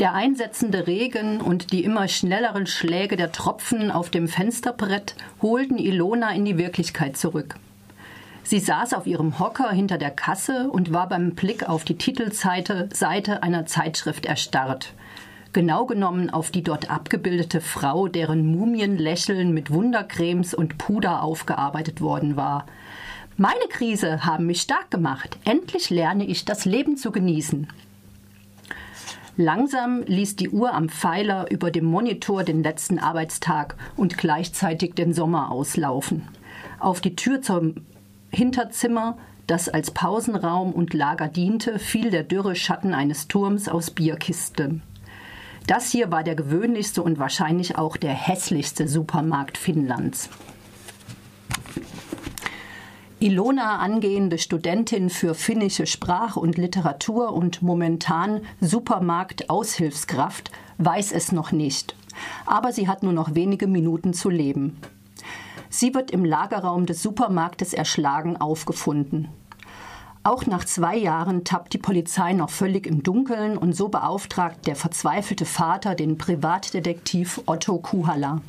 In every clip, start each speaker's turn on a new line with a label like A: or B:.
A: Der einsetzende Regen und die immer schnelleren Schläge der Tropfen auf dem Fensterbrett holten Ilona in die Wirklichkeit zurück. Sie saß auf ihrem Hocker hinter der Kasse und war beim Blick auf die Titelseite Seite einer Zeitschrift erstarrt. Genau genommen auf die dort abgebildete Frau, deren Mumienlächeln mit Wundercremes und Puder aufgearbeitet worden war. Meine Krise haben mich stark gemacht. Endlich lerne ich das Leben zu genießen. Langsam ließ die Uhr am Pfeiler über dem Monitor den letzten Arbeitstag und gleichzeitig den Sommer auslaufen. Auf die Tür zum Hinterzimmer, das als Pausenraum und Lager diente, fiel der dürre Schatten eines Turms aus Bierkisten. Das hier war der gewöhnlichste und wahrscheinlich auch der hässlichste Supermarkt Finnlands. Ilona, angehende Studentin für finnische Sprach und Literatur und momentan Supermarkt-Aushilfskraft, weiß es noch nicht. Aber sie hat nur noch wenige Minuten zu leben. Sie wird im Lagerraum des Supermarktes erschlagen aufgefunden. Auch nach zwei Jahren tappt die Polizei noch völlig im Dunkeln und so beauftragt der verzweifelte Vater den Privatdetektiv Otto Kuhala.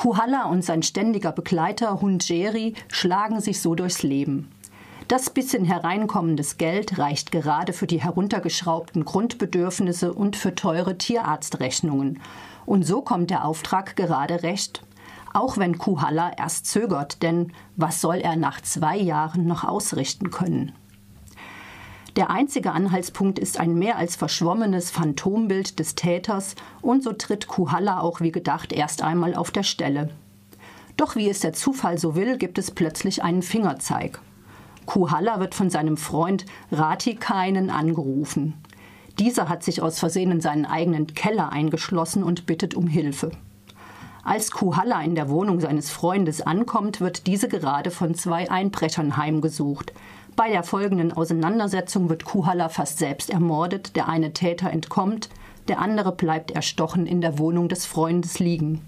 A: Kuhalla und sein ständiger Begleiter Hund Jerry schlagen sich so durchs Leben. Das bisschen hereinkommendes Geld reicht gerade für die heruntergeschraubten Grundbedürfnisse und für teure Tierarztrechnungen. Und so kommt der Auftrag gerade recht. Auch wenn Kuhalla erst zögert, denn was soll er nach zwei Jahren noch ausrichten können? Der einzige Anhaltspunkt ist ein mehr als verschwommenes Phantombild des Täters und so tritt Kuhalla auch wie gedacht erst einmal auf der Stelle. Doch wie es der Zufall so will, gibt es plötzlich einen Fingerzeig. Kuhalla wird von seinem Freund Ratikainen angerufen. Dieser hat sich aus Versehen in seinen eigenen Keller eingeschlossen und bittet um Hilfe. Als Kuhalla in der Wohnung seines Freundes ankommt, wird diese gerade von zwei Einbrechern heimgesucht. Bei der folgenden Auseinandersetzung wird Kuhalla fast selbst ermordet, der eine Täter entkommt, der andere bleibt erstochen in der Wohnung des Freundes liegen.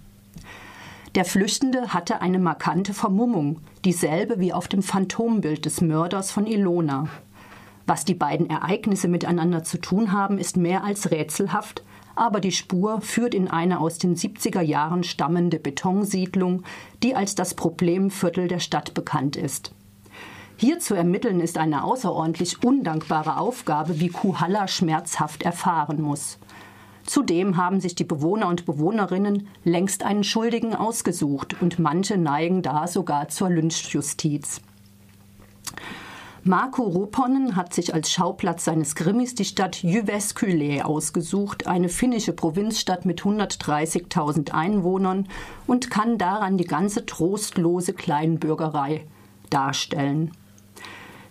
A: Der Flüchtende hatte eine markante Vermummung, dieselbe wie auf dem Phantombild des Mörders von Ilona. Was die beiden Ereignisse miteinander zu tun haben, ist mehr als rätselhaft, aber die Spur führt in eine aus den 70er Jahren stammende Betonsiedlung, die als das Problemviertel der Stadt bekannt ist. Hier zu ermitteln ist eine außerordentlich undankbare Aufgabe, wie Kuhalla schmerzhaft erfahren muss. Zudem haben sich die Bewohner und Bewohnerinnen längst einen Schuldigen ausgesucht und manche neigen da sogar zur Lynchjustiz. Marco Ruponen hat sich als Schauplatz seines Krimis die Stadt Jyväskylä ausgesucht, eine finnische Provinzstadt mit 130.000 Einwohnern und kann daran die ganze trostlose Kleinbürgerei darstellen.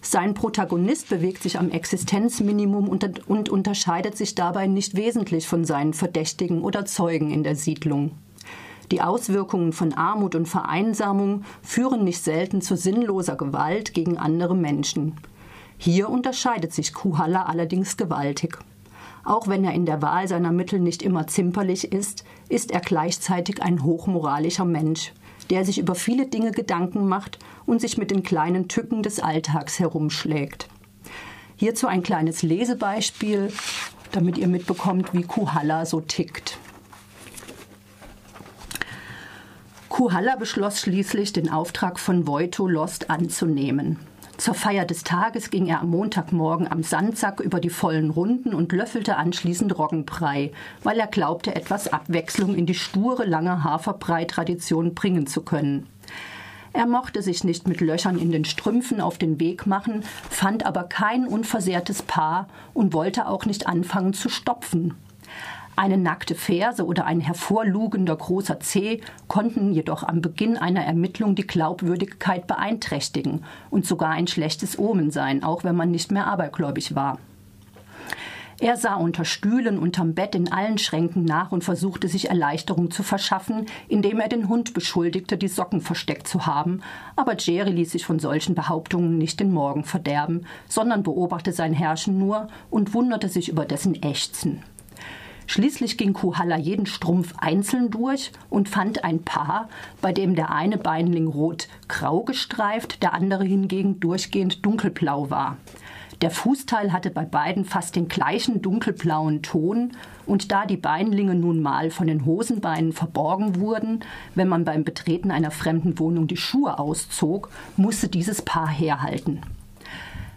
A: Sein Protagonist bewegt sich am Existenzminimum und, und unterscheidet sich dabei nicht wesentlich von seinen Verdächtigen oder Zeugen in der Siedlung. Die Auswirkungen von Armut und Vereinsamung führen nicht selten zu sinnloser Gewalt gegen andere Menschen. Hier unterscheidet sich Kuhalla allerdings gewaltig. Auch wenn er in der Wahl seiner Mittel nicht immer zimperlich ist, ist er gleichzeitig ein hochmoralischer Mensch, der sich über viele Dinge Gedanken macht und sich mit den kleinen Tücken des Alltags herumschlägt. Hierzu ein kleines Lesebeispiel, damit ihr mitbekommt, wie Kuhalla so tickt. Kuhalla beschloss schließlich, den Auftrag von Voito Lost anzunehmen. Zur Feier des Tages ging er am Montagmorgen am Sandsack über die vollen Runden und löffelte anschließend Roggenbrei, weil er glaubte, etwas Abwechslung in die sture lange Haferbrei-Tradition bringen zu können. Er mochte sich nicht mit Löchern in den Strümpfen auf den Weg machen, fand aber kein unversehrtes Paar und wollte auch nicht anfangen zu stopfen. Eine nackte Ferse oder ein hervorlugender großer Zeh konnten jedoch am Beginn einer Ermittlung die Glaubwürdigkeit beeinträchtigen und sogar ein schlechtes Omen sein, auch wenn man nicht mehr abergläubig war. Er sah unter Stühlen, unterm Bett, in allen Schränken nach und versuchte sich Erleichterung zu verschaffen, indem er den Hund beschuldigte, die Socken versteckt zu haben. Aber Jerry ließ sich von solchen Behauptungen nicht den Morgen verderben, sondern beobachtete sein Herrschen nur und wunderte sich über dessen Ächzen. Schließlich ging Kuhalla jeden Strumpf einzeln durch und fand ein Paar, bei dem der eine Beinling rot-grau gestreift, der andere hingegen durchgehend dunkelblau war. Der Fußteil hatte bei beiden fast den gleichen dunkelblauen Ton, und da die Beinlinge nun mal von den Hosenbeinen verborgen wurden, wenn man beim Betreten einer fremden Wohnung die Schuhe auszog, musste dieses Paar herhalten.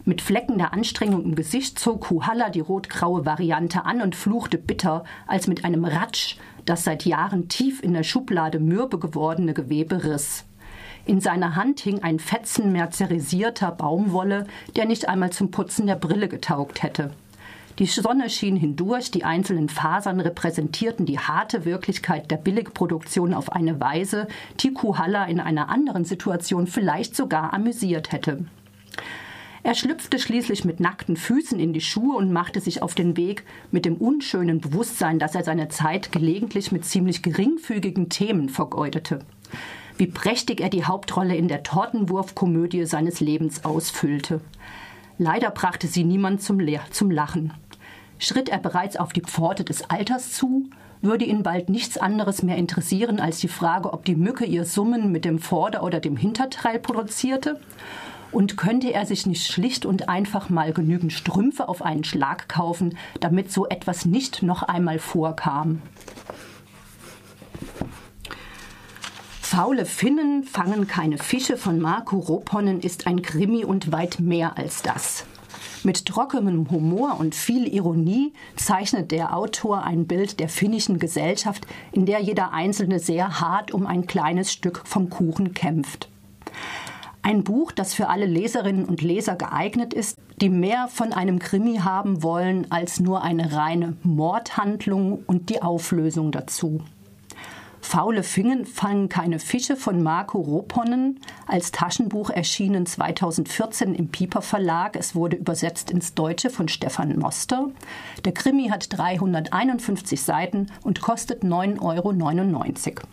A: Mit Flecken der Anstrengung im Gesicht zog Kuhalla die rotgraue Variante an und fluchte bitter, als mit einem Ratsch das seit Jahren tief in der Schublade mürbe gewordene Gewebe riss. In seiner Hand hing ein Fetzen mercerisierter Baumwolle, der nicht einmal zum Putzen der Brille getaugt hätte. Die Sonne schien hindurch, die einzelnen Fasern repräsentierten die harte Wirklichkeit der Billigproduktion auf eine Weise, die Kuhalla in einer anderen Situation vielleicht sogar amüsiert hätte. Er schlüpfte schließlich mit nackten Füßen in die Schuhe und machte sich auf den Weg mit dem unschönen Bewusstsein, dass er seine Zeit gelegentlich mit ziemlich geringfügigen Themen vergeudete. Wie prächtig er die Hauptrolle in der Tortenwurfkomödie seines Lebens ausfüllte. Leider brachte sie niemand zum, zum Lachen. Schritt er bereits auf die Pforte des Alters zu, würde ihn bald nichts anderes mehr interessieren als die Frage, ob die Mücke ihr Summen mit dem Vorder- oder dem Hinterteil produzierte und könnte er sich nicht schlicht und einfach mal genügend Strümpfe auf einen Schlag kaufen, damit so etwas nicht noch einmal vorkam? Faule Finnen fangen keine Fische von Marco Roponnen ist ein Krimi und weit mehr als das. Mit trockenem Humor und viel Ironie zeichnet der Autor ein Bild der finnischen Gesellschaft, in der jeder Einzelne sehr hart um ein kleines Stück vom Kuchen kämpft. Ein Buch, das für alle Leserinnen und Leser geeignet ist, die mehr von einem Krimi haben wollen als nur eine reine Mordhandlung und die Auflösung dazu. Faule Fingen fangen keine Fische von Marco Roponnen, als Taschenbuch erschienen 2014 im Pieper Verlag. Es wurde übersetzt ins Deutsche von Stefan Moster. Der Krimi hat 351 Seiten und kostet 9,99 Euro.